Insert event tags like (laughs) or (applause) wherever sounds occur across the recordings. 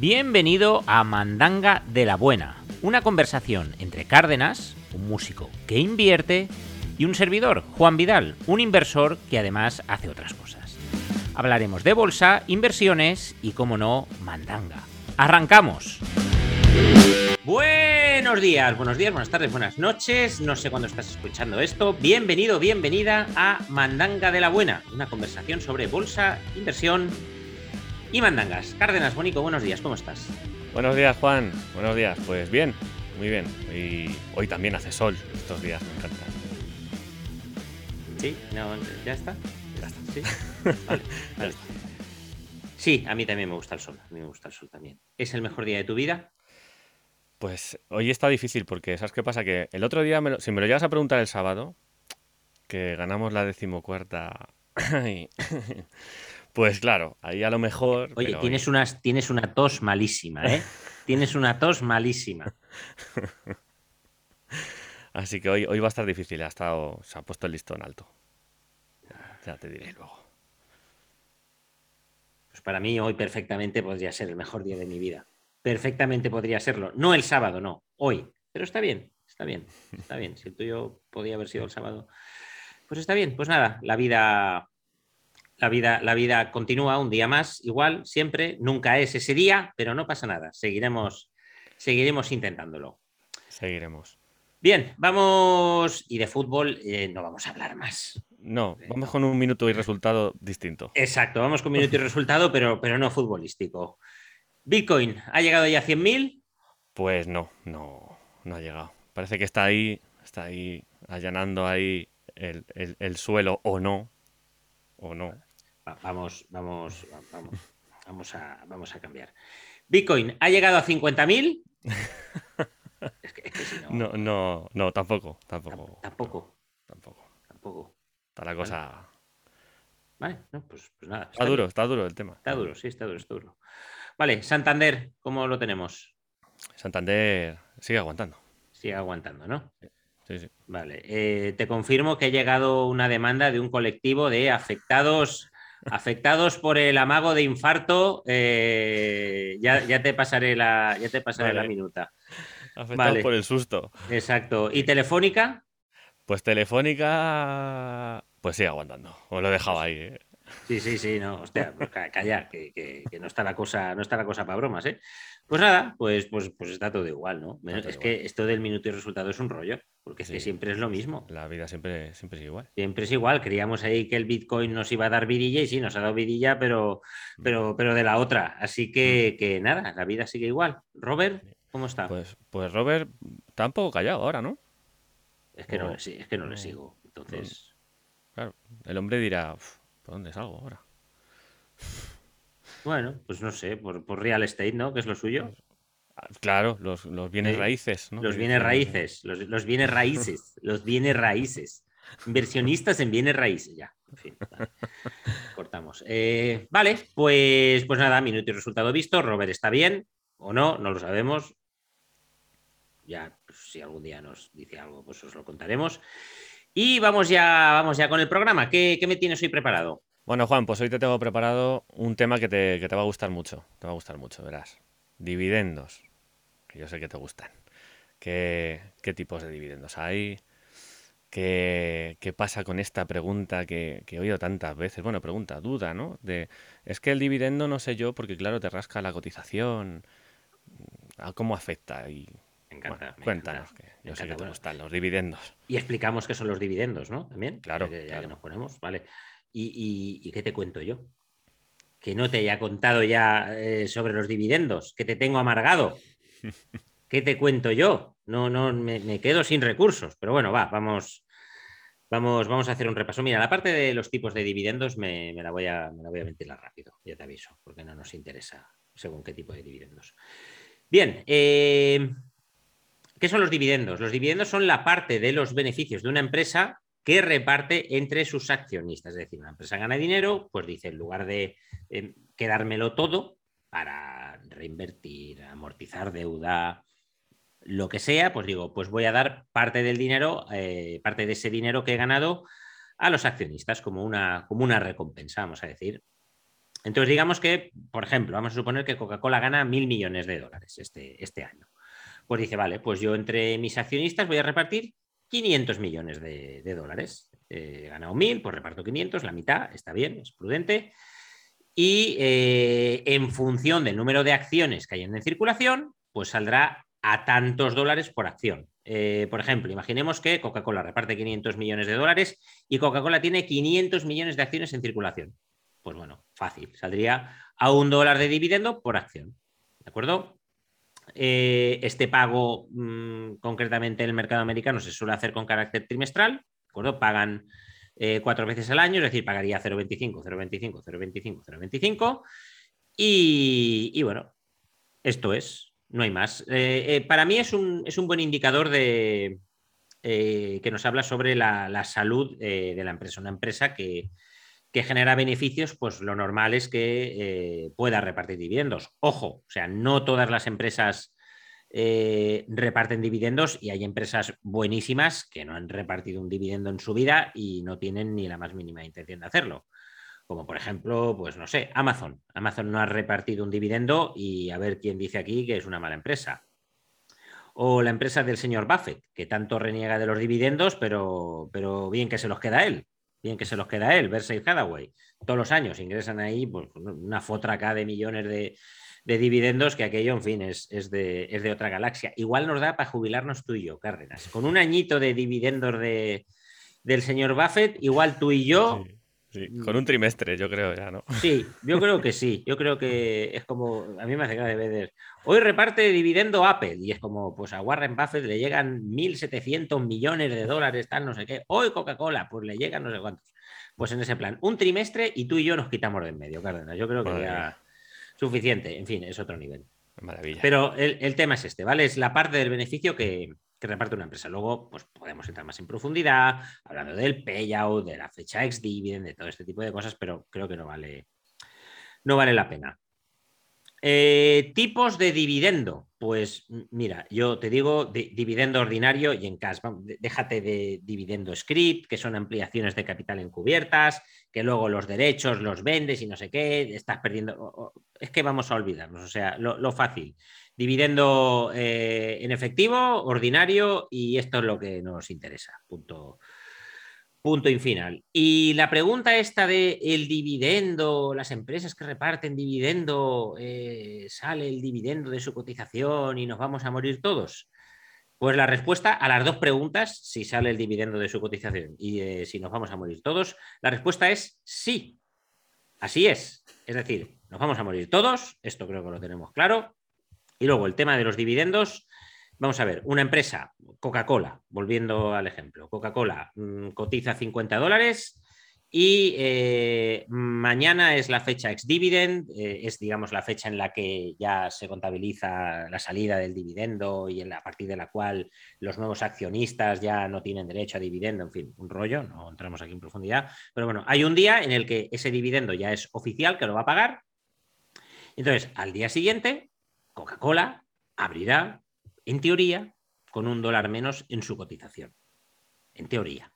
Bienvenido a Mandanga de la Buena, una conversación entre Cárdenas, un músico que invierte, y un servidor, Juan Vidal, un inversor que además hace otras cosas. Hablaremos de bolsa, inversiones y, como no, mandanga. ¡Arrancamos! Buenos días, buenos días, buenas tardes, buenas noches. No sé cuándo estás escuchando esto. Bienvenido, bienvenida a Mandanga de la Buena, una conversación sobre bolsa, inversión y mandangas. Cárdenas, Bonico, buenos días, ¿cómo estás? Buenos días, Juan. Buenos días. Pues bien, muy bien. Y hoy también hace sol estos días, me encanta. Sí, no, ya está. Ya está. Sí. (laughs) Vale, vale. Sí, a mí también me gusta el sol. A mí me gusta el sol también. ¿Es el mejor día de tu vida? Pues hoy está difícil porque, ¿sabes qué pasa? Que el otro día, me lo- si me lo llegas a preguntar el sábado, que ganamos la decimocuarta, (coughs) pues claro, ahí a lo mejor... Oye, pero tienes, unas, tienes una tos malísima, ¿eh? (laughs) tienes una tos malísima. Así que hoy, hoy va a estar difícil, ha estado, se ha puesto el listón alto. Ya, ya te diré luego. Pues para mí hoy perfectamente podría ser el mejor día de mi vida. Perfectamente podría serlo. No el sábado, no, hoy. Pero está bien, está bien, está bien. Si el tuyo podía haber sido el sábado, pues está bien. Pues nada, la vida, la vida, la vida continúa un día más, igual, siempre. Nunca es ese día, pero no pasa nada. Seguiremos, seguiremos intentándolo. Seguiremos. Bien, vamos. Y de fútbol eh, no vamos a hablar más. No, vamos con un minuto y resultado distinto. Exacto, vamos con minuto y (laughs) resultado, pero, pero no futbolístico. Bitcoin ha llegado ya a 100.000. Pues no, no, no ha llegado. Parece que está ahí, está ahí allanando ahí el, el- el suelo o no, o no. Va- Vamos, vamos, va- vamos, vamos a, vamos a cambiar. Bitcoin ha llegado a 50.000. (laughs) Es que, es que si no, No, no, no, tampoco, tam- tampoco. tampoco, Tampoco. tampoco. Está la cosa. Vale, no, pues, pues nada. Está duro, está duro el tema. Está duro, sí, está duro, está duro. Vale, Santander, ¿cómo lo tenemos? Santander sigue aguantando. Sigue aguantando, ¿no? Sí, sí. Vale, eh, te confirmo que ha llegado una demanda de un colectivo de afectados, afectados por el amago de infarto. eh, ya, ya te pasaré la, ya te pasaré la minuta. Afectados Vale. por el susto. Exacto. ¿Y Telefónica? Pues Telefónica. Pues sigue aguantando. Os lo he dejado ahí. eh. Sí, sí, sí, no, hostia, pues ca- calla, que, que- que no está la cosa, no está la cosa para bromas, ¿eh? Pues nada, pues, pues, pues está todo igual, ¿no? Menos- es que esto del minuto y resultado es un rollo, porque es que siempre es lo mismo. La vida siempre, siempre es igual. Siempre es igual, creíamos ahí que el Bitcoin nos iba a dar vidilla y sí, nos ha dado vidilla, pero, pero, pero de la otra. Así que, que nada, la vida sigue igual. Robert, ¿cómo está? Pues, pues Robert está un poco callado ahora, ¿no? es que no, le, es que no le sigo. Entonces, Claro. El hombre dirá, "Uf, ¿por dónde salgo ahora? Bueno, pues no sé, por, por real estate, ¿no? Que es lo suyo. Claro, los, los bienes Sí. raíces, ¿no? Los bienes raíces, los, los bienes raíces, (laughs) los bienes raíces. Inversionistas en bienes raíces, ya. En fin, vale. Cortamos. Eh, vale, pues, pues nada, minuto y resultado visto. Robert está bien o no, no lo sabemos. Ya, pues, si algún día nos dice algo, pues os lo contaremos. Y vamos ya, vamos ya con el programa. ¿Qué, qué me tienes hoy preparado? Bueno, Juan, pues hoy te tengo preparado un tema que te, que te va a gustar mucho. Te va a gustar mucho, verás. Dividendos. Que yo sé que te gustan. ¿Qué, qué tipos de dividendos hay? ¿Qué, qué pasa con esta pregunta que, que he oído tantas veces? Bueno, pregunta, duda, ¿no? De, es que el dividendo no sé yo porque claro, te rasca la cotización. ¿A ¿Cómo afecta? Y, Me encanta. bueno, me cuéntanos, encanta. que yo sé que te bueno. gustan los dividendos. Y explicamos qué son los dividendos, ¿no? También. Claro, Ya que, nos ponemos, vale. ¿Y, y- y qué te cuento yo? Que no te haya contado ya eh, sobre los dividendos, que te tengo amargado. (laughs) ¿Qué te cuento yo? No, no, me, me quedo sin recursos. Pero bueno, va, vamos, vamos, vamos a hacer un repaso. Mira, la parte de los tipos de dividendos me, me la, voy a, me la voy a ventilar rápido, ya te aviso, porque no nos interesa según qué tipo de dividendos. Bien, eh, ¿Qué son los dividendos? Los dividendos son la parte de los beneficios de una empresa que reparte entre sus accionistas. Es decir, una empresa gana dinero, pues dice, en lugar de eh, quedármelo todo para reinvertir, amortizar deuda, lo que sea, pues digo, pues voy a dar parte del dinero, eh, parte de ese dinero que he ganado a los accionistas como una, como una recompensa, vamos a decir. Entonces, digamos que, por ejemplo, vamos a suponer que Coca-Cola gana mil millones de dólares este, este año. Pues dice, vale, pues yo entre mis accionistas voy a repartir 500 millones de, dólares. he ganado mil, pues reparto 500, la mitad, está bien, es prudente. Y eh, en función del número de acciones que hay en circulación, pues saldrá a tantos dólares por acción. Eh, por ejemplo, imaginemos que Coca-Cola reparte 500 millones de dólares y Coca-Cola tiene 500 millones de acciones en circulación. Pues bueno, fácil, saldría a un dólar de dividendo por acción. ¿De acuerdo? Eh, este pago mm, concretamente en el mercado americano se suele hacer con carácter trimestral, ¿de acuerdo? Pagan eh, cuatro veces al año, es decir, pagaría 0,25, 0,25, 0,25, 0,25. Y, y bueno, esto es, no hay más. Eh, para mí es un, es un, buen indicador de, que nos habla sobre la, la salud de la empresa. Una empresa que, que genera beneficios, pues lo normal es que eh, pueda repartir dividendos. Ojo, o sea, no todas las empresas eh, reparten dividendos y hay empresas buenísimas que no han repartido un dividendo en su vida y no tienen ni la más mínima intención de hacerlo. Como por ejemplo, pues no sé, Amazon. Amazon no ha repartido un dividendo y a ver quién dice aquí que es una mala empresa. O la empresa del señor Buffett, que tanto reniega de los dividendos, pero, pero bien que se los queda él bien que se los queda él, Berkshire Hathaway. Todos los años ingresan ahí pues, una acá de millones de, dividendos que aquello, en fin, es, de, es, de, otra galaxia. Igual nos da para jubilarnos tú y yo, Cárdenas. Con un añito de dividendos de, del señor Buffett, igual tú y yo con un trimestre, yo creo ya, ¿no? Sí, yo creo que sí. Yo creo que es como, a mí me hace de ver. Hoy reparte dividendo Apple y es como, pues a Warren Buffett le llegan 1.700 millones de dólares, tal, no sé qué. Hoy Coca-Cola, pues le llegan no sé cuántos. Pues en ese plan, un trimestre y tú y yo nos quitamos de en medio, Cárdenas. Yo creo que ya suficiente. En fin, es otro nivel. Maravilla. Pero el, el tema es este, ¿vale? Es la parte del beneficio que, que reparte una empresa. Luego, pues podemos entrar más en profundidad, hablando del payout, de la fecha ex dividend, de todo este tipo de cosas, pero creo que no vale, no vale la pena. Eh, tipos de dividendo. Pues mira, yo te digo dividendo ordinario y en cash. Déjate de dividendo script, que son ampliaciones de capital encubiertas, que luego los derechos los vendes y no sé qué, estás perdiendo. Es que vamos a olvidarnos, o sea, lo fácil dividendo eh, en efectivo, ordinario, y esto es lo que nos interesa. Punto, punto y final. Y la pregunta esta de el dividendo, las empresas que reparten dividendo, eh, sale el dividendo de su cotización y nos vamos a morir todos. Pues la respuesta a las dos preguntas, si sale el dividendo de su cotización y eh, si nos vamos a morir todos, la respuesta es sí. Así es. Es decir, nos vamos a morir todos, esto creo que lo tenemos claro, y luego el tema de los dividendos. Vamos a ver, una empresa, Coca-Cola, volviendo al ejemplo, Coca-Cola mm, cotiza 50 dólares y eh, mañana es la fecha ex dividend, eh, es digamos la fecha en la que ya se contabiliza la salida del dividendo y en la, a partir de la cual los nuevos accionistas ya no tienen derecho a dividendo, en fin, un rollo, no entramos aquí en profundidad, pero bueno, hay un día en el que ese dividendo ya es oficial, que lo va a pagar. Entonces, al día siguiente, Coca-Cola abrirá, en teoría, con un dólar menos en su cotización. En teoría.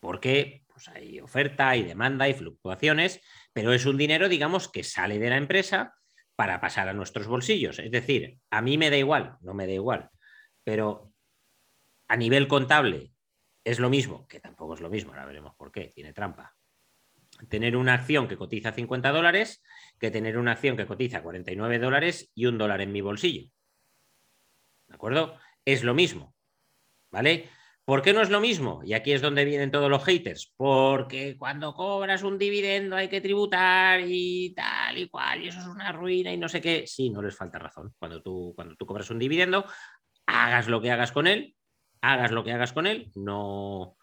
Porque pues, hay oferta, hay demanda, hay fluctuaciones, pero es un dinero, digamos, que sale de la empresa para pasar a nuestros bolsillos. Es decir, a mí me da igual, no me da igual, pero a nivel contable es lo mismo, que tampoco es lo mismo, ahora veremos por qué, tiene trampa. Tener una acción que cotiza 50 dólares que tener una acción que cotiza 49 dólares y un dólar en mi bolsillo. ¿De acuerdo? Es lo mismo. ¿Vale? ¿Por qué no es lo mismo? Y aquí es donde vienen todos los haters. Porque cuando cobras un dividendo hay que tributar y tal y cual, y eso es una ruina y no sé qué. Sí, no les falta razón. Cuando tú, cuando tú cobras un dividendo, hagas lo que hagas con él, hagas lo que hagas con él, no,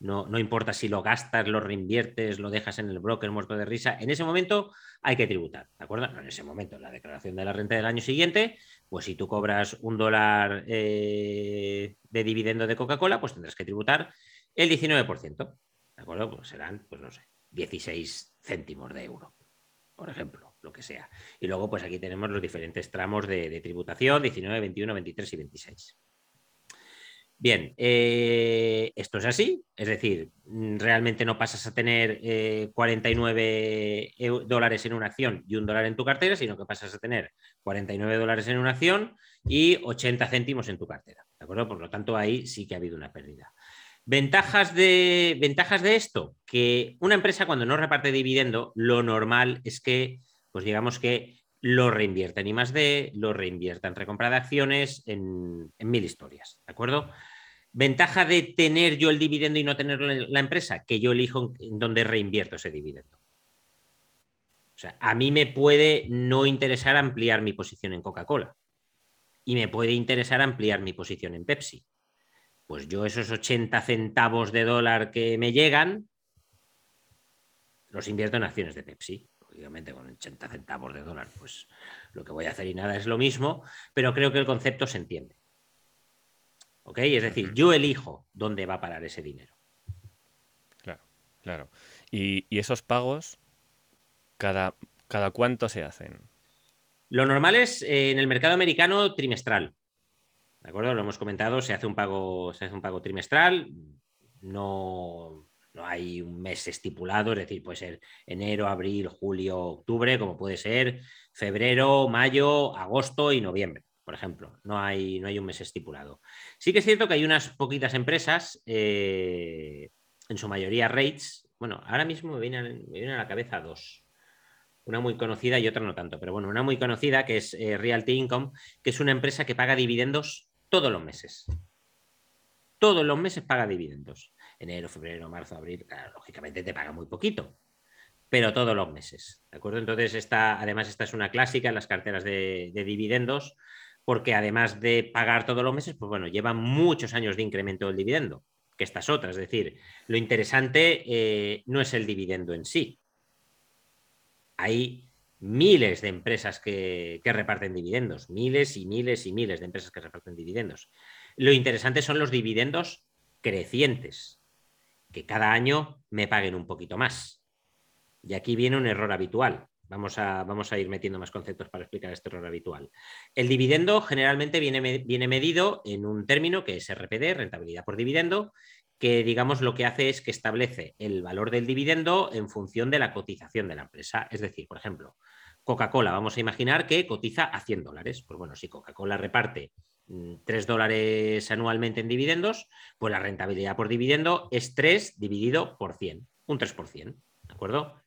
no, importa si lo gastas, lo reinviertes, lo dejas en el broker muerto de risa, en ese momento hay que tributar, ¿de acuerdo? No en ese momento, en la declaración de la renta del año siguiente, pues si tú cobras un dólar eh, de dividendo de Coca-Cola, pues tendrás que tributar el 19%, ¿de acuerdo? Pues serán, pues no sé, 16 céntimos de euro, por ejemplo, lo que sea. Y luego, pues aquí tenemos los diferentes tramos de tributación, 19, 21, 23 y 26. Bien, eh, esto es así, es decir, mm, realmente no pasas a tener 49 eh, dólares en una acción y un dólar en tu cartera, sino que pasas a tener 49 dólares en una acción y 80 céntimos en tu cartera. ¿De acuerdo? Por lo tanto, ahí sí que ha habido una pérdida. Ventajas de, ventajas de esto, que una empresa cuando no reparte dividendo, lo normal es que, pues digamos que lo reinvierta en I más D, lo reinvierta en recompra de acciones, en, mil historias, ¿de acuerdo? Ventaja de tener yo el dividendo y no tenerlo en la empresa, que yo elijo en dónde reinvierto ese dividendo. O sea, a mí me puede no interesar ampliar mi posición en Coca-Cola y me puede interesar ampliar mi posición en Pepsi. Pues yo esos 80 centavos de dólar que me llegan, los invierto en acciones de Pepsi lógicamente con 80 centavos de dólar, pues lo que voy a hacer y nada es lo mismo, pero creo que el concepto se entiende. ¿Ok? Es decir, yo elijo dónde va a parar ese dinero. Claro, claro. ¿Y, esos pagos, cada, cada cuánto se hacen? Lo normal es eh, en el mercado americano trimestral. ¿De acuerdo? Lo hemos comentado, se hace un pago, se hace un pago trimestral. No, no hay un mes estipulado, es decir, puede ser enero, abril, julio, octubre, como puede ser febrero, mayo, agosto y noviembre, por ejemplo. No hay, no hay un mes estipulado. Sí que es cierto que hay unas poquitas empresas, eh, en su mayoría rates. Bueno, ahora mismo me vienen, a la cabeza dos. Una muy conocida y otra no tanto, pero bueno, una muy conocida que es eh, Realty Income, que es una empresa que paga dividendos todos los meses. Todos los meses paga dividendos enero, febrero, marzo, abril, lógicamente te paga muy poquito, pero todos los meses, ¿de acuerdo? Entonces, esta, además, esta es una clásica en las carteras de, dividendos, porque además de pagar todos los meses, pues bueno, lleva muchos años de incremento del dividendo, que estas otras. Es decir, lo interesante eh, no es el dividendo en sí. Hay miles de empresas que, que, reparten dividendos, miles y miles y miles de empresas que reparten dividendos. Lo interesante son los dividendos crecientes que cada año me paguen un poquito más. Y aquí viene un error habitual. Vamos a, vamos a ir metiendo más conceptos para explicar este error habitual. El dividendo generalmente viene, viene medido en un término que es RPD, rentabilidad por dividendo, que digamos lo que hace es que establece el valor del dividendo en función de la cotización de la empresa. Es decir, por ejemplo, Coca-Cola, vamos a imaginar que cotiza a 100 dólares. Pues bueno, si Coca-Cola reparte 3 mm, dólares anualmente en dividendos, pues la rentabilidad por dividendo es 3 dividido por 100, un 3%, ¿de acuerdo?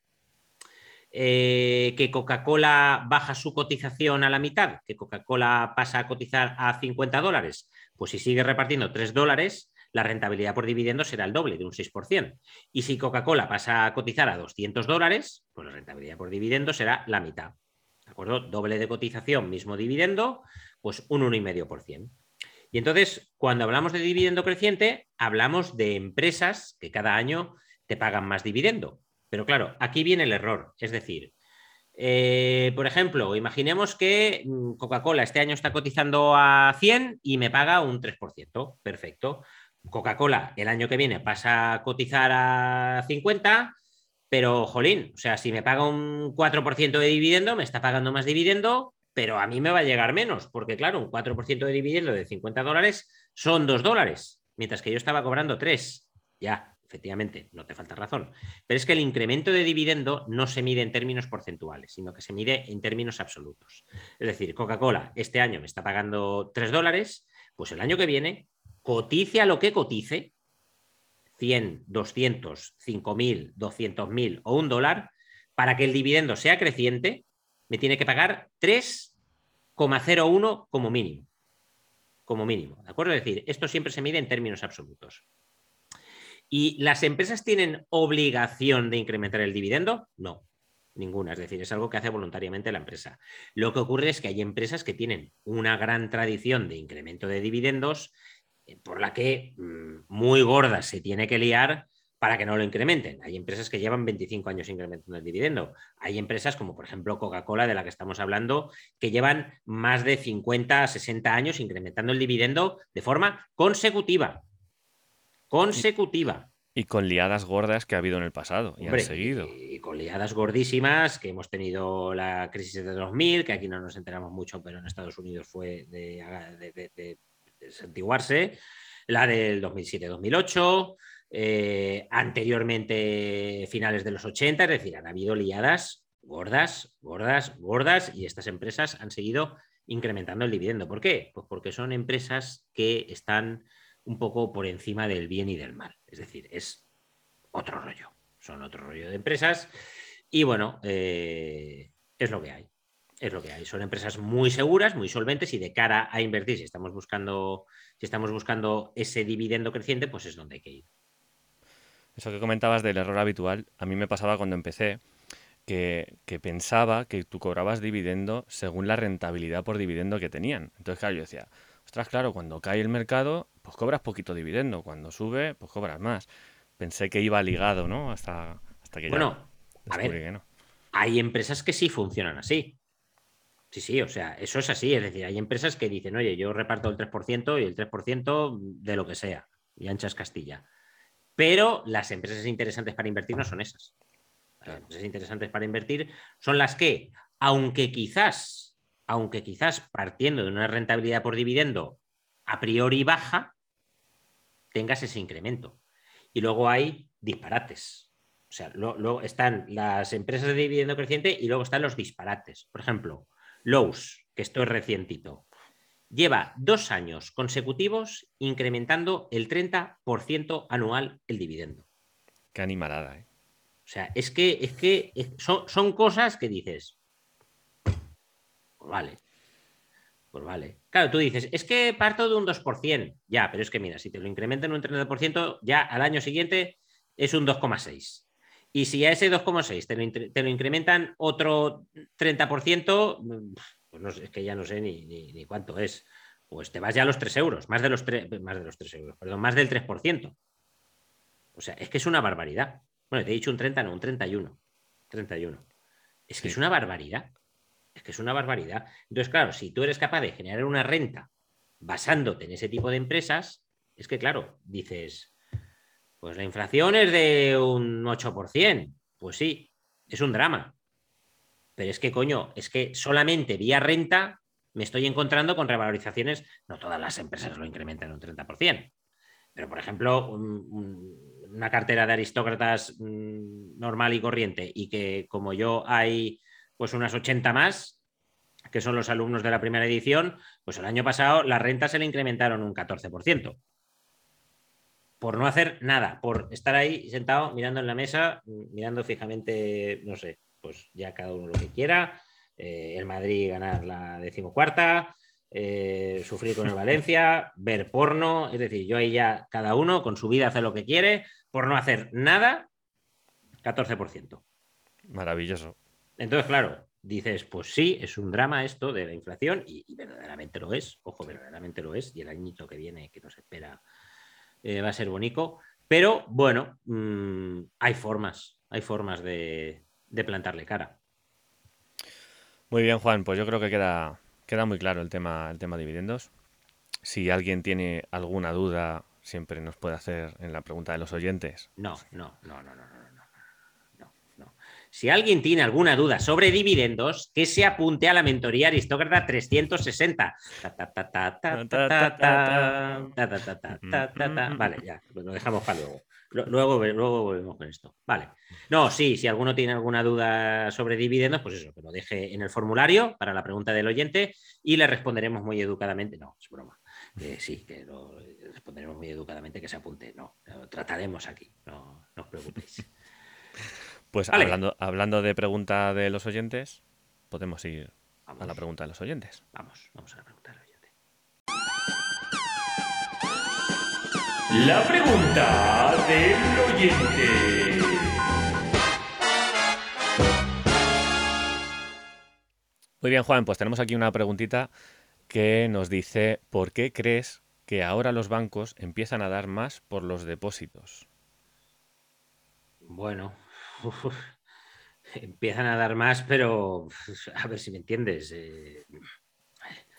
Eh, que Coca-Cola baja su cotización a la mitad, que Coca-Cola pasa a cotizar a 50 dólares, pues si sigue repartiendo 3 dólares, la rentabilidad por dividendo será el doble, de un 6%. Y si Coca-Cola pasa a cotizar a 200 dólares, pues la rentabilidad por dividendo será la mitad. ¿De acuerdo? Doble de cotización, mismo dividendo, pues un 1,5%. Y entonces, cuando hablamos de dividendo creciente, hablamos de empresas que cada año te pagan más dividendo. Pero claro, aquí viene el error. Es decir, eh, por ejemplo, imaginemos que mm, Coca-Cola este año está cotizando a 100 y me paga un 3%. Perfecto. Coca-Cola el año que viene pasa a cotizar a 50, pero jolín, o sea, si me paga un 4% de dividendo, me está pagando más dividendo pero a mí me va a llegar menos, porque claro, un 4% de dividendo de 50 dólares son 2 dólares, mientras que yo estaba cobrando 3. Ya, efectivamente, no te falta razón. Pero es que el incremento de dividendo no se mide en términos porcentuales, sino que se mide en términos absolutos. Es decir, Coca-Cola este año me está pagando 3 dólares, pues el año que viene cotice a lo que cotice, 100, 200, 5.000, 200.000 o un dólar, para que el dividendo sea creciente, me tiene que pagar 3,01 como mínimo. Como mínimo, ¿de acuerdo? Es decir, esto siempre se mide en términos absolutos. ¿Y las empresas tienen obligación de incrementar el dividendo? No, ninguna. Es decir, es algo que hace voluntariamente la empresa. Lo que ocurre es que hay empresas que tienen una gran tradición de incremento de dividendos eh, por la que mm, muy gorda se tiene que liar para que no lo incrementen. Hay empresas que llevan 25 años incrementando el dividendo. Hay empresas como por ejemplo Coca-Cola, de la que estamos hablando, que llevan más de 50, 60 años incrementando el dividendo de forma consecutiva. Consecutiva. Y con liadas gordas que ha habido en el pasado y han seguido. Y, con liadas gordísimas, que hemos tenido la crisis de 2000, que aquí no nos enteramos mucho, pero en Estados Unidos fue de, de, de, de la del 2007-2008, eh, anteriormente finales de los 80, es decir, han habido liadas gordas, gordas, gordas, y estas empresas han seguido incrementando el dividendo. ¿Por qué? Pues porque son empresas que están un poco por encima del bien y del mal. Es decir, es otro rollo. Son otro rollo de empresas. Y bueno, eh, es lo que hay. Es lo que hay. Son empresas muy seguras, muy solventes y de cara a invertir, si estamos buscando, si estamos buscando ese dividendo creciente, pues es donde hay que ir. Eso que comentabas del error habitual, a mí me pasaba cuando empecé, que, que, pensaba que tú cobrabas dividendo según la rentabilidad por dividendo que tenían. Entonces, claro, yo decía, ostras, claro, cuando cae el mercado, pues cobras poquito dividendo, cuando sube, pues cobras más. Pensé que iba ligado, ¿no? Hasta, hasta que bueno, a ver, hay empresas que sí funcionan así. Sí, sí, o sea, eso es así. Es decir, hay empresas que dicen, oye, yo reparto el 3% y el 3% de lo que sea, y anchas Castilla. Pero las empresas interesantes para invertir no son esas. Las empresas interesantes para invertir son las que, aunque quizás, aunque quizás partiendo de una rentabilidad por dividendo a priori baja, tengas ese incremento. Y luego hay disparates. O sea, luego están las empresas de dividendo creciente y luego están los disparates. Por ejemplo, Lowe's, que esto es recientito, lleva dos años consecutivos incrementando el 30% anual el dividendo. Qué animalada, ¿eh? O sea, es que, es que son, son cosas que dices, vale, pues vale. Claro, tú dices, es que parto de un 2%. Ya, pero es que mira, si te lo incrementan un 30%, ya al año siguiente es un 2,6%. Y si a ese 2,6 te, lo, te lo incrementan otro 30%, pues no es que ya no sé ni, ni, cuánto es. Pues te vas ya a los 3 euros, más de los 3, más de los 3 euros, perdón, más del 3%. O sea, es que es una barbaridad. Bueno, te he dicho un 30, no, un 31. 31. Es que sí. es una barbaridad. Es que es una barbaridad. Entonces, claro, si tú eres capaz de generar una renta basándote en ese tipo de empresas, es que, claro, dices, pues la inflación es de un 8%. Pues sí, es un drama. Pero es que, coño, es que solamente vía renta me estoy encontrando con revalorizaciones. No todas las empresas lo incrementan un 30%. Pero, por ejemplo, un, un, una cartera de aristócratas mmm, normal y corriente y que, como yo, hay pues unas 80 más, que son los alumnos de la primera edición, pues el año pasado las rentas se le incrementaron un 14% por no hacer nada, por estar ahí sentado mirando en la mesa, mirando fijamente, no sé, pues ya cada uno lo que quiera, eh, el Madrid ganar la decimocuarta, eh, sufrir con el Valencia, (laughs) ver porno, es decir, yo ahí ya cada uno con su vida hace lo que quiere, por no hacer nada, 14%. Maravilloso. Entonces, claro, dices, pues sí, es un drama esto de la inflación y, y verdaderamente lo es, ojo, verdaderamente lo es, y el añito que viene que nos espera eh, va a ser bonito. Pero bueno, mmm, hay formas, hay formas de, de, plantarle cara. Muy bien, Juan, pues yo creo que queda, queda muy claro el tema, el tema dividendos. Si alguien tiene alguna duda, siempre nos puede hacer en la pregunta de los oyentes. No, no, no, no, no. no. Si alguien tiene alguna duda sobre dividendos, que se apunte a la mentoría aristócrata 360. Vale, ya, lo dejamos para luego. Luego, luego volvemos con esto. Vale. No, sí, si alguno tiene alguna duda sobre dividendos, pues eso, que lo deje en el formulario para la pregunta del oyente y le responderemos muy educadamente. No, es broma. Eh, sí, que lo responderemos muy educadamente que se apunte. No, lo trataremos aquí. No, no os preocupéis. Pues vale. hablando, hablando de pregunta de los oyentes, podemos ir vamos. a la pregunta de los oyentes. Vamos, vamos a la pregunta del oyente. La pregunta del oyente. Muy bien, Juan, pues tenemos aquí una preguntita que nos dice, ¿por qué crees que ahora los bancos empiezan a dar más por los depósitos? Bueno, uf, empiezan a dar más, pero a ver si me entiendes. Eh,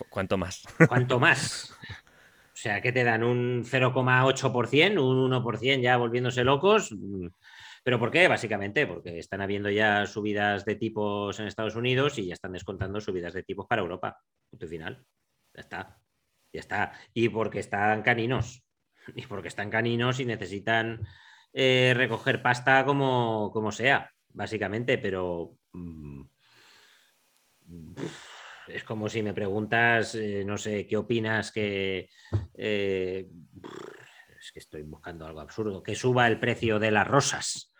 ¿Cuánto más? ¿Cuánto más? (laughs) O sea, ¿qué te dan? ¿Un 0,8%? ¿Un 1% ya volviéndose locos? ¿Pero por qué? Básicamente porque están habiendo ya subidas de tipos en Estados Unidos y ya están descontando subidas de tipos para Europa. Punto final. Ya está. Ya está. Y porque están caninos. y porque están caninos y necesitan eh, recoger pasta como, como, sea, básicamente, pero mm, es como si me preguntas, eh, no sé, ¿qué opinas que... Eh, es que estoy buscando algo absurdo, que suba el precio de las rosas.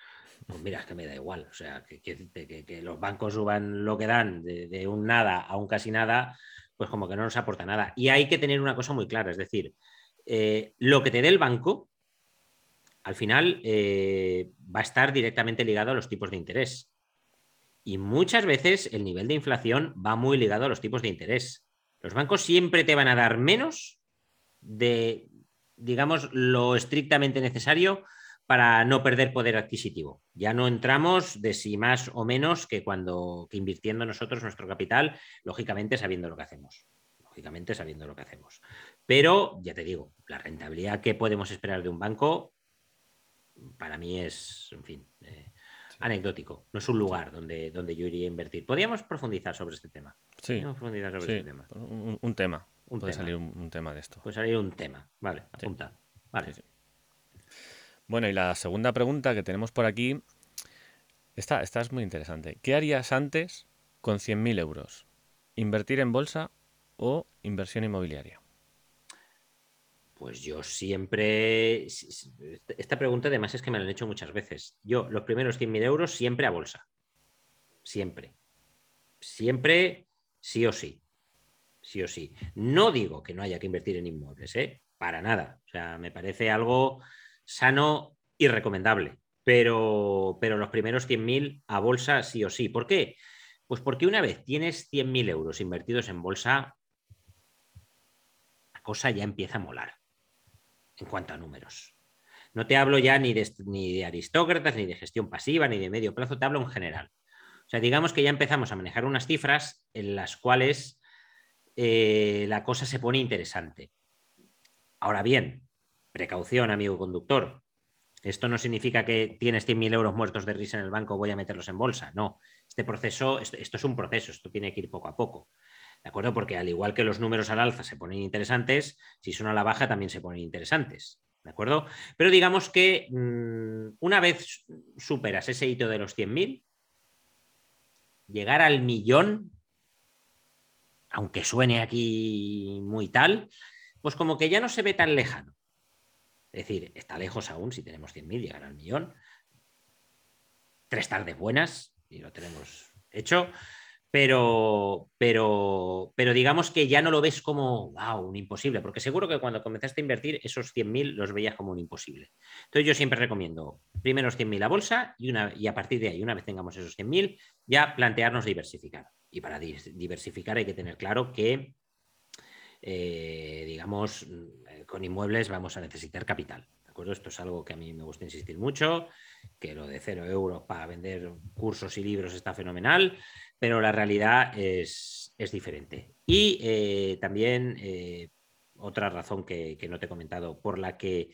Pues mira, es que me da igual. O sea, que, los bancos suban lo que dan de, un nada a un casi nada, pues como que no nos aporta nada. Y hay que tener una cosa muy clara, es decir, lo que te dé el banco, al final eh, va a estar directamente ligado a los tipos de interés. Y muchas veces el nivel de inflación va muy ligado a los tipos de interés. Los bancos siempre te van a dar menos de, digamos, lo estrictamente necesario para no perder poder adquisitivo. Ya no entramos de si más o menos que cuando que invirtiendo nosotros nuestro capital, lógicamente sabiendo lo que hacemos. Lógicamente sabiendo lo que hacemos. Pero, ya te digo, la rentabilidad que podemos esperar de un banco, para mí es, en fin, eh, anecdótico. No es un lugar donde, donde yo iría a invertir. Podríamos profundizar sobre este tema. Sí. Profundizar sobre este tema. Un, tema. Puede salir un, tema de esto. Puede salir un tema. Vale, apunta. Vale. Bueno, y la segunda pregunta que tenemos por aquí, esta, esta es muy interesante. ¿Qué harías antes con 100.000 euros? ¿Invertir en bolsa o inversión inmobiliaria? Pues yo siempre. Esta pregunta, además, es que me la han hecho muchas veces. Yo, los primeros 100.000 euros, siempre a bolsa. Siempre. Siempre, sí o sí. Sí o sí. No digo que no haya que invertir en inmuebles, ¿eh? Para nada. O sea, me parece algo sano y recomendable. Pero, pero los primeros 100.000 a bolsa sí o sí. ¿Por qué? Pues porque una vez tienes 100.000 euros invertidos en bolsa, la cosa ya empieza a molar en cuanto a números. No te hablo ya ni de, aristócratas, ni de gestión pasiva, ni de medio plazo, te hablo en general. O sea, digamos que ya empezamos a manejar unas cifras en las cuales eh, la cosa se pone interesante. Ahora bien, Precaución, amigo conductor. Esto no significa que tienes 100.000 euros muertos de risa en el banco, voy a meterlos en bolsa. No, este proceso, esto, es un proceso, esto tiene que ir poco a poco. ¿De acuerdo? Porque al igual que los números al alza se ponen interesantes, si son a la baja también se ponen interesantes. ¿De acuerdo? Pero digamos que mm, una vez superas ese hito de los 100.000, llegar al millón, aunque suene aquí muy tal, pues como que ya no se ve tan lejano. Es decir, está lejos aún si tenemos 100.000 llegar al millón. Tres tardes buenas y lo tenemos hecho. Pero, pero, pero digamos que ya no lo ves como un imposible, porque seguro que cuando comenzaste a invertir esos 100.000 los veías como un imposible. Entonces yo siempre recomiendo primero 100.000 a bolsa y, una, y a partir de ahí, una vez tengamos esos 100.000, ya plantearnos diversificar. Y para diversificar hay que tener claro que eh, digamos, mm, con inmuebles vamos a necesitar capital. ¿De acuerdo? Esto es algo que a mí me gusta insistir mucho, que lo de cero euros para vender cursos y libros está fenomenal, pero la realidad es, diferente. Y eh, también eh, otra razón que, no te he comentado por la que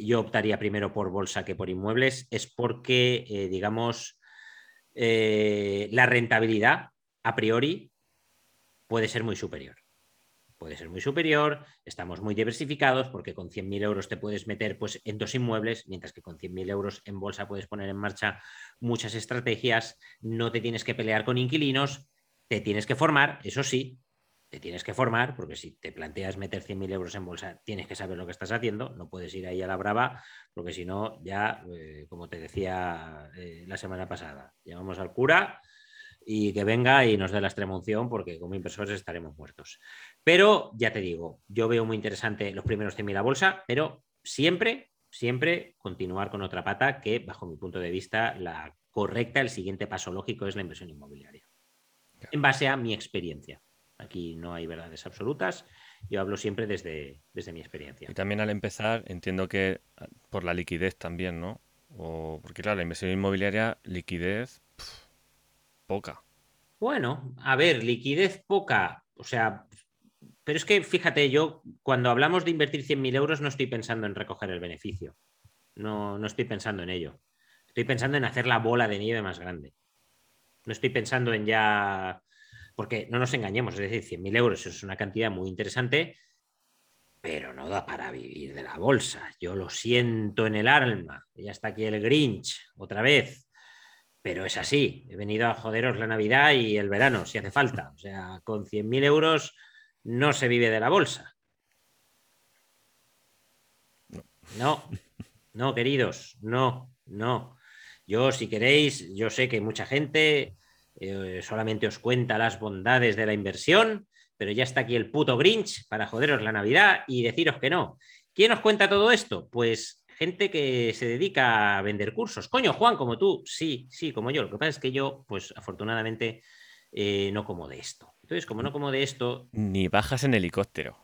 yo optaría primero por bolsa que por inmuebles es porque, digamos, la rentabilidad a priori puede ser muy superior puede ser muy superior, estamos muy diversificados porque con 100.000 euros te puedes meter pues, en dos inmuebles, mientras que con 100.000 euros en bolsa puedes poner en marcha muchas estrategias, no te tienes que pelear con inquilinos, te tienes que formar, eso sí, te tienes que formar, porque si te planteas meter 100.000 euros en bolsa, tienes que saber lo que estás haciendo, no puedes ir ahí a la brava, porque si no, ya, eh, como te decía eh, la semana pasada, llamamos al cura y que venga y nos dé la extremunción porque como inversores estaremos muertos. Pero ya te digo, yo veo muy interesante los primeros 100.000 a bolsa, pero siempre, siempre continuar con otra pata que, bajo mi punto de vista, la correcta, el siguiente paso lógico es la inversión inmobiliaria. En base a mi experiencia. Aquí no hay verdades absolutas. Yo hablo siempre desde, desde mi experiencia. Y también al empezar, entiendo que ah, por la liquidez también, ¿no? O, porque claro, la inversión inmobiliaria, liquidez, poca. Bueno, a ver, liquidez poca. O sea, pero es que fíjate, yo cuando hablamos de invertir 100.000 euros no estoy pensando en recoger el beneficio. No, no estoy pensando en ello. Estoy pensando en hacer la bola de nieve más grande. No estoy pensando en ya. Porque no nos engañemos, es decir, 100.000 euros es una cantidad muy interesante, pero no da para vivir de la bolsa. Yo lo siento en el alma. Ya está aquí el Grinch, otra vez. Pero es así. He venido a joderos la Navidad y el verano, si hace falta. O sea, con 100.000 euros no se vive de la bolsa. No, no, queridos, no, no. Yo, si queréis, yo sé que mucha gente eh, solamente os cuenta las bondades de la inversión, pero ya está aquí el puto Grinch para joderos la Navidad y deciros que no. ¿Quién os cuenta todo esto? Pues gente que se dedica a vender cursos. Coño, Juan, como tú, sí, sí, como yo. Lo que pasa es que yo, pues afortunadamente, eh, no como de esto. Entonces, como no como de esto... Ni bajas en helicóptero.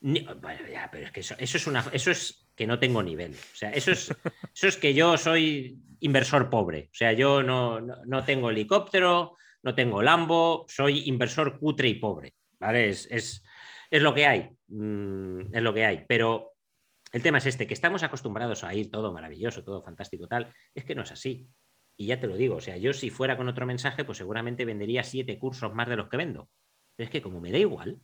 bueno, ya, pero es que eso, es una... Eso es que no tengo nivel. O sea, eso es, eso es que yo soy inversor pobre. O sea, yo no, no tengo helicóptero, no tengo Lambo, soy inversor cutre y pobre. ¿vale? Es, es, es lo que hay, mm, es lo que hay, pero el tema es este, que estamos acostumbrados a ir todo maravilloso, todo fantástico, tal, es que no es así. Y ya te lo digo, o sea, yo si fuera con otro mensaje, pues seguramente vendería siete cursos más de los que vendo. Pero es que como me da igual,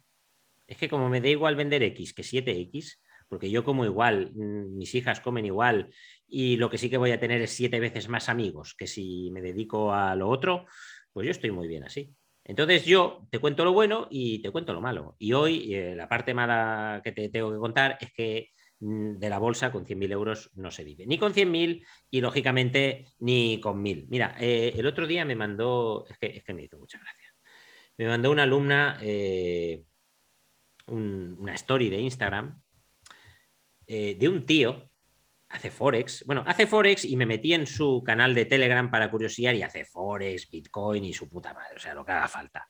es que como me da igual vender X que 7X, porque yo como igual, mm, mis hijas comen igual y lo que sí que voy a tener es siete veces más amigos que si me dedico a lo otro, pues yo estoy muy bien así. Entonces yo te cuento lo bueno y te cuento lo malo. Y hoy eh, la parte mala que te tengo que contar es que de la bolsa con 100.000 euros no se vive. Ni con 100.000 y lógicamente ni con 1.000. Mira, eh, el otro día me mandó, es que, me hizo mucha gracia, me mandó una alumna eh, una story de Instagram de un tío hace Forex. Bueno, hace Forex y me metí en su canal de Telegram para curiosidad y hace Forex, Bitcoin y su puta madre, o sea, lo que haga falta.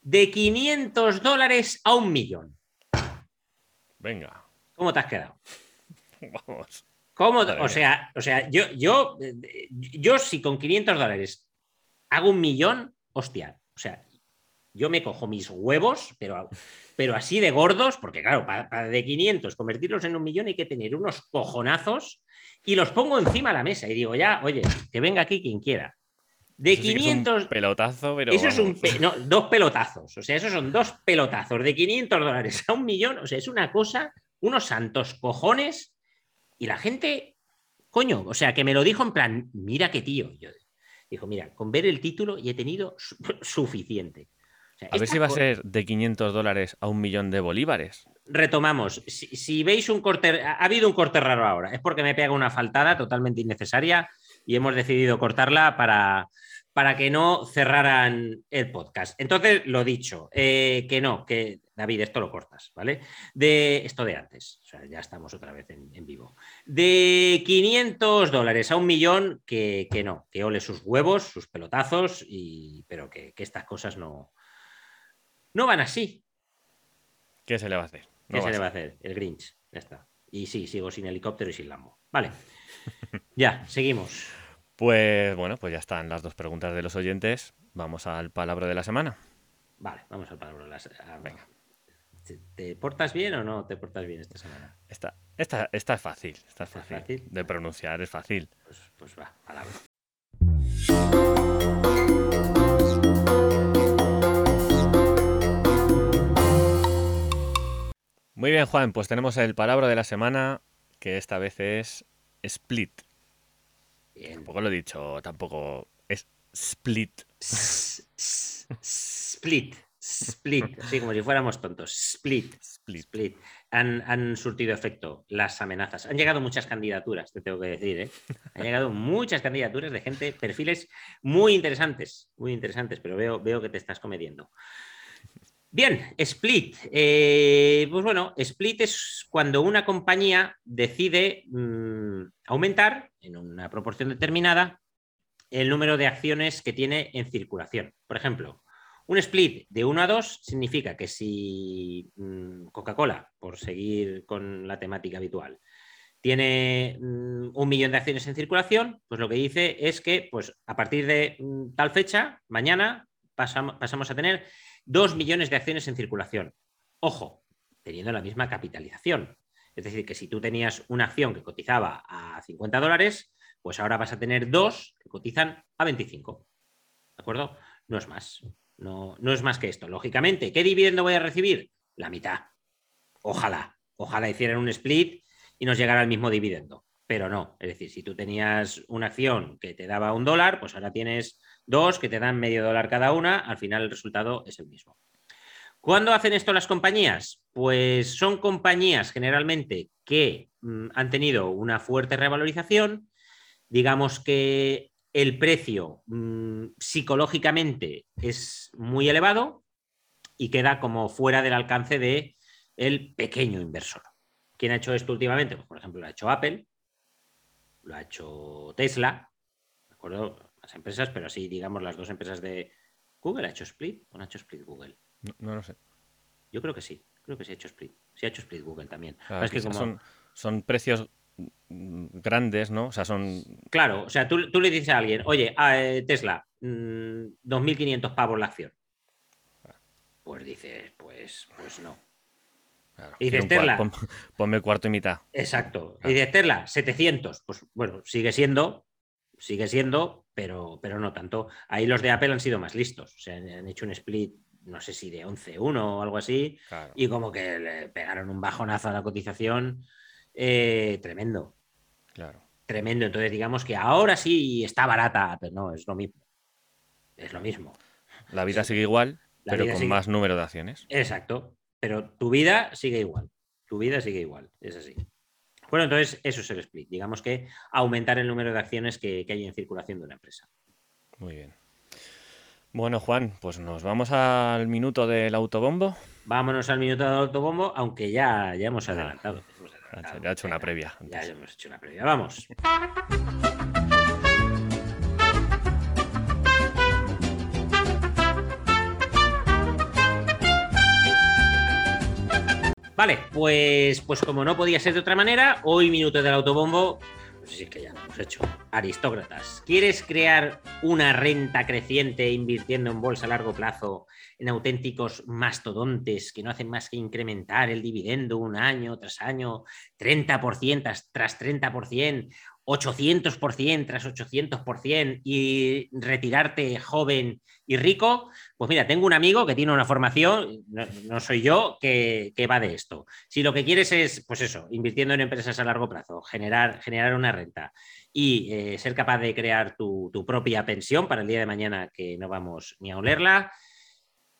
De 500 dólares a un millón. Venga. ¿Cómo te has quedado? (laughs) Vamos. ¿Cómo? O sea, o sea yo, yo, yo si con 500 dólares hago un millón, hostia, o sea, yo me cojo mis huevos, pero pero así de gordos, porque claro, para, de 500 convertirlos en un millón hay que tener unos cojonazos y los pongo encima de la mesa y digo, ya, oye, que venga aquí quien quiera. De 500... pelotazo, pero... Eso es un... no, dos pelotazos, o sea, esos son dos pelotazos de 500 dólares a un millón, o sea, es una cosa, unos santos cojones y la gente, coño, o sea, que me lo dijo en plan, mira qué tío. Yo, dijo, mira, con ver el título y he tenido (laughs) suficiente a ver si va a ser de 500 dólares a un millón de bolívares. Retomamos. Si, veis un corte, ha habido un corte raro ahora, es porque me pega una faltada totalmente innecesaria y hemos decidido cortarla para, para que no cerraran el podcast. Entonces, lo dicho, eh, que no, que David, esto lo cortas, ¿vale? De esto de antes, o sea, ya estamos otra vez en, vivo. De 500 dólares a un millón, que, no, que ole sus huevos, sus pelotazos, y, pero que estas cosas no, no van así. ¿Qué se le va a hacer? ¿Qué se le va a hacer? El Grinch. Ya está. Y sí, sigo sin helicóptero y sin Lambo. Vale. (laughs) ya, seguimos. Pues bueno, pues ya están las dos preguntas de los oyentes. Vamos al palabra de la semana. Vale, vamos al palabra de la semana. Venga. ¿Te portas bien o no te portas bien esta semana? Esta, esta, esta es fácil. Esta es fácil, De pronunciar, es fácil. Pues, pues va, palabra. Muy bien, Juan, pues tenemos el palabra de la semana, que esta vez es split. Tampoco lo he dicho, tampoco es split. split. Split, así como si fuéramos tontos. Split. Split. Split. Han, han, surtido efecto las amenazas. Han llegado muchas candidaturas, te tengo que decir. ¿eh? Han llegado muchas candidaturas de gente, perfiles muy interesantes, muy interesantes, pero veo, veo que te estás comediendo. Bien, split. Eh, pues bueno, split es cuando una compañía decide mm, aumentar en una proporción determinada el número de acciones que tiene en circulación. Por ejemplo, un split de 1 a 2 significa que si mm, Coca-Cola, por seguir con la temática habitual, tiene mm, un millón de acciones en circulación, pues lo que dice es que pues, a partir de tal fecha, mañana, pasamos a tener 2 millones de acciones en circulación. Ojo, teniendo la misma capitalización. Es decir, que si tú tenías una acción que cotizaba a 50 dólares, pues ahora vas a tener dos que cotizan a 25. ¿De acuerdo? No es más. No, no es más que esto. Lógicamente, ¿qué dividendo voy a recibir? La mitad. Ojalá. ojalá hicieran un split y nos llegara el mismo dividendo. Pero no, es decir, si tú tenías una acción que te daba un dólar, pues ahora tienes dos que te dan medio dólar cada una, al final el resultado es el mismo. ¿Cuándo hacen esto las compañías? Pues son compañías generalmente que mm, han tenido una fuerte revalorización, digamos que el precio mm, psicológicamente es muy elevado y queda como fuera del alcance de el pequeño inversor. ¿Quién ha hecho esto últimamente? Pues, por ejemplo, lo ha hecho Apple, lo ha hecho Tesla, ¿de acuerdo? Las empresas, pero así, digamos, las dos empresas de Google ha hecho Split o no ha hecho Split Google. No, no lo sé. Yo creo que sí, creo que sí ha hecho Split. Sí ha hecho Split Google también. Claro, es que como- son, son precios grandes, ¿no? O sea, son. Claro, o sea, tú, tú le dices a alguien, oye, a, eh, Tesla, mm, 2.500 pavos la acción. Pues dices, pues, pues no. claro, Y dices, Tesla. pon- ponme cuarto y mitad. Exacto. Y dices, Tesla, 700. Pues bueno, sigue siendo, sigue siendo, pero, pero no tanto. Ahí los de Apple han sido más listos. O sea, han han hecho un split, no sé si de 11-1 o algo así, Claro. y como que le pegaron un bajonazo a la cotización eh, tremendo. claro. tremendo. Entonces, digamos que ahora sí está barata, pero no, es lo mismo. Es lo mismo. La vida sigue igual, La pero con sigue- más número de acciones. Exacto. Pero tu vida sigue igual. Tu vida sigue igual. Es así. Bueno, entonces eso es el split. Digamos que aumentar el número de acciones que, que hay en circulación de una empresa. Muy bien. Bueno, Juan, pues nos vamos al minuto del autobombo. Vámonos al minuto del autobombo, aunque ya, ya hemos Ah, adelantado. Ya he hecho una previa. Ya hemos hecho una previa. Vamos. Vale, pues, pues como no podía ser de otra manera, hoy minuto del autobombo, pues sí es que ya lo hemos hecho. Aristócratas, ¿quieres crear una renta creciente invirtiendo en bolsa a largo plazo en auténticos mastodontes que no hacen más que incrementar el dividendo un año tras año, 30% tras- tras 30%, 800% tras 800% y retirarte joven y rico? Pues mira, tengo un amigo que tiene una formación, no, no soy yo, que, que va de esto. Si lo que quieres es, pues eso, invirtiendo en empresas a largo plazo, generar, generar una renta y eh, ser capaz de crear tu, tu propia pensión para el día de mañana que no vamos ni a olerla,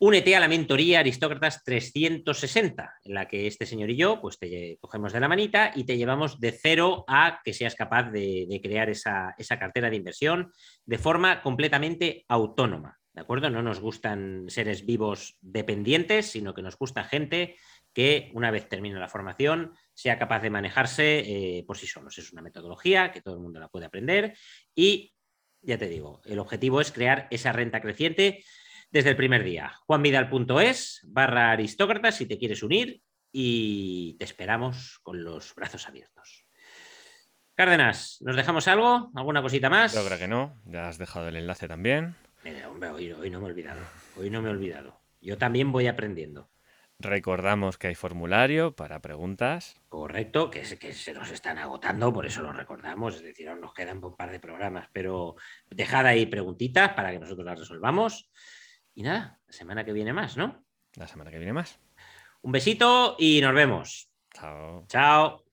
Únete a la mentoría Aristócratas 360, en la que este señor y yo pues te cogemos de la manita y te llevamos de cero a que seas capaz de, crear esa, esa cartera de inversión de forma completamente autónoma. ¿De acuerdo? No nos gustan seres vivos dependientes, sino que nos gusta gente que una vez termine la formación sea capaz de manejarse eh, por sí solos. Es una metodología que todo el mundo la puede aprender y ya te digo, el objetivo es crear esa renta creciente desde el primer día. juanvidal.es barra aristócratas si te quieres unir y te esperamos con los brazos abiertos. Cárdenas, ¿nos dejamos algo? ¿Alguna cosita más? Yo creo que no. Ya has dejado el enlace también. Mira, hombre, hoy, hoy no me he olvidado. Hoy no me he olvidado. Yo también voy aprendiendo. Recordamos que hay formulario para preguntas. Correcto, que, se- que se nos están agotando, por eso lo recordamos. Es decir, aún nos quedan un par de programas, pero dejad ahí preguntitas para que nosotros las resolvamos. Y nada, la semana que viene más, ¿no? La semana que viene más. Un besito y nos vemos. Chao. Chao.